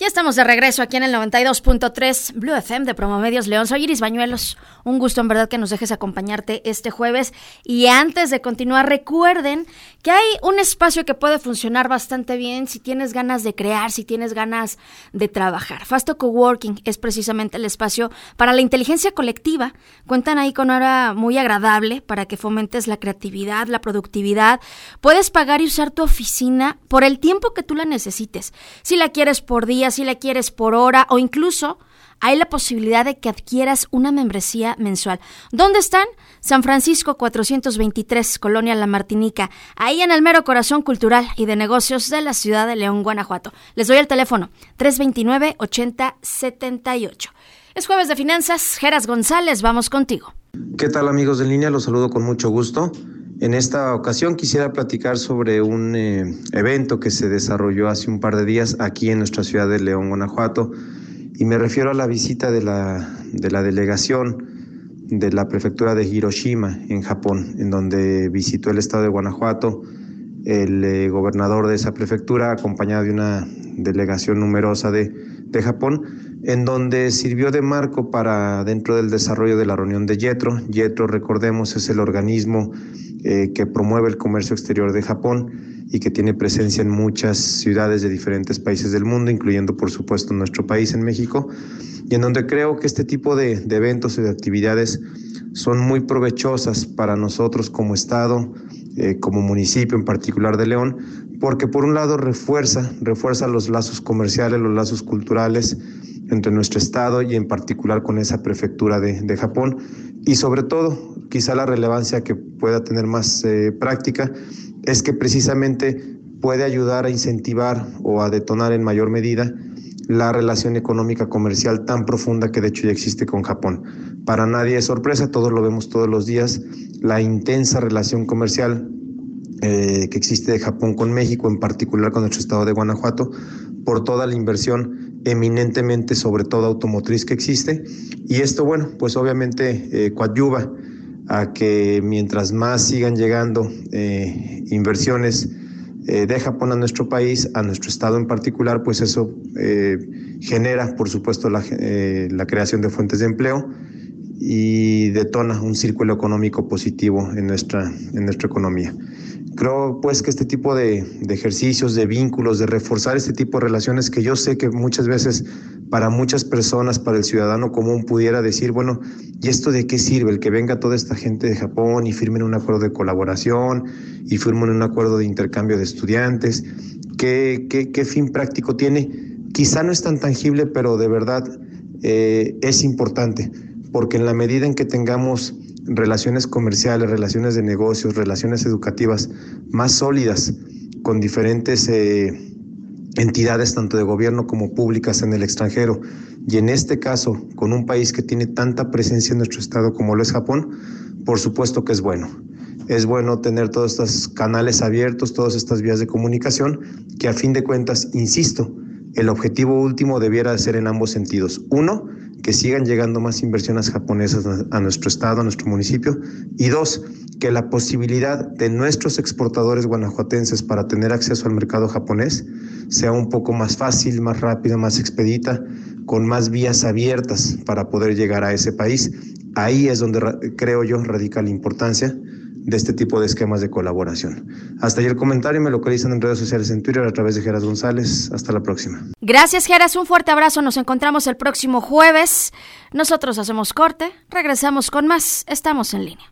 Ya estamos de regreso aquí en el 92.3 Blue FM de Promomedios León. Soy Iris Bañuelos. Un gusto en verdad que nos dejes acompañarte este jueves. Y antes de continuar, recuerden que hay un espacio que puede funcionar bastante bien si tienes ganas de crear, si tienes ganas de trabajar. Fasto Coworking es precisamente el espacio para la inteligencia colectiva. Cuentan ahí con hora muy agradable para que fomentes la creatividad, la productividad. Puedes pagar y usar tu oficina por el tiempo que tú la necesites. Si la quieres por día, si la quieres por hora o incluso hay la posibilidad de que adquieras una membresía mensual. ¿Dónde están? San Francisco 423, Colonia La Martinica, ahí en el mero corazón cultural y de negocios de la ciudad de León, Guanajuato. Les doy el teléfono 329-8078. Es jueves de finanzas. Geras González, vamos contigo. ¿Qué tal amigos de línea? Los saludo con mucho gusto. En esta ocasión quisiera platicar sobre un eh, evento que se desarrolló hace un par de días aquí en nuestra ciudad de León, Guanajuato, y me refiero a la visita de la, de la delegación de la prefectura de Hiroshima en Japón, en donde visitó el estado de Guanajuato el eh, gobernador de esa prefectura, acompañado de una delegación numerosa de, de Japón, en donde sirvió de marco para dentro del desarrollo de la reunión de YETRO. YETRO, recordemos, es el organismo eh, que promueve el comercio exterior de Japón y que tiene presencia en muchas ciudades de diferentes países del mundo, incluyendo por supuesto nuestro país en México, y en donde creo que este tipo de, de eventos y de actividades son muy provechosas para nosotros como Estado, eh, como municipio en particular de León, porque por un lado refuerza, refuerza los lazos comerciales, los lazos culturales entre nuestro Estado y en particular con esa prefectura de, Japón, y sobre todo quizá la relevancia que pueda tener más eh, práctica es que precisamente puede ayudar a incentivar o a detonar en mayor medida la relación económica comercial tan profunda que de hecho ya existe con Japón. Para nadie es sorpresa, todos lo vemos todos los días, la intensa relación comercial eh, que existe de Japón con México, en particular con nuestro estado de Guanajuato, por toda la inversión eminentemente sobre todo automotriz que existe. Y esto, bueno, pues obviamente eh, coadyuva a que mientras más sigan llegando eh, inversiones eh, de Japón a nuestro país, a nuestro estado en particular, pues eso eh, genera, por supuesto, la, eh, la, creación de fuentes de empleo detona un círculo económico positivo en nuestra, en nuestra economía. Creo pues que este tipo de, de, ejercicios, de vínculos, de reforzar este tipo de relaciones que yo sé que muchas veces para muchas personas, para el ciudadano común pudiera decir, bueno, ¿y esto de qué sirve? El que venga toda esta gente de Japón y firmen un acuerdo de colaboración y firmen un acuerdo de intercambio de estudiantes, ¿qué, qué, qué fin práctico tiene? Quizá no es tan tangible, pero de verdad eh, es importante, porque en la medida en que tengamos relaciones comerciales, relaciones de negocios, relaciones educativas más sólidas con diferentes eh, entidades tanto de gobierno como públicas en el extranjero y en este caso con un país que tiene tanta presencia en nuestro estado como lo es Japón, por supuesto que es bueno. Es bueno tener todos estos canales abiertos, todas estas vías de comunicación, que a fin de cuentas, insisto, el objetivo último debiera ser en ambos sentidos. Uno, que sigan llegando más inversiones japonesas a nuestro estado, a nuestro municipio. Y dos, que la posibilidad de nuestros exportadores guanajuatenses para tener acceso al mercado japonés sea un poco más fácil, más rápida, más expedita, con más vías abiertas para poder llegar a ese país. Ahí es donde creo yo radica la importancia de este tipo de esquemas de colaboración. Hasta ahí el comentario, me localizan en redes sociales en Twitter a través de Geras González. Hasta la próxima. Gracias Geras, un fuerte abrazo, nos encontramos el próximo jueves. Nosotros hacemos corte, regresamos con más, estamos en línea.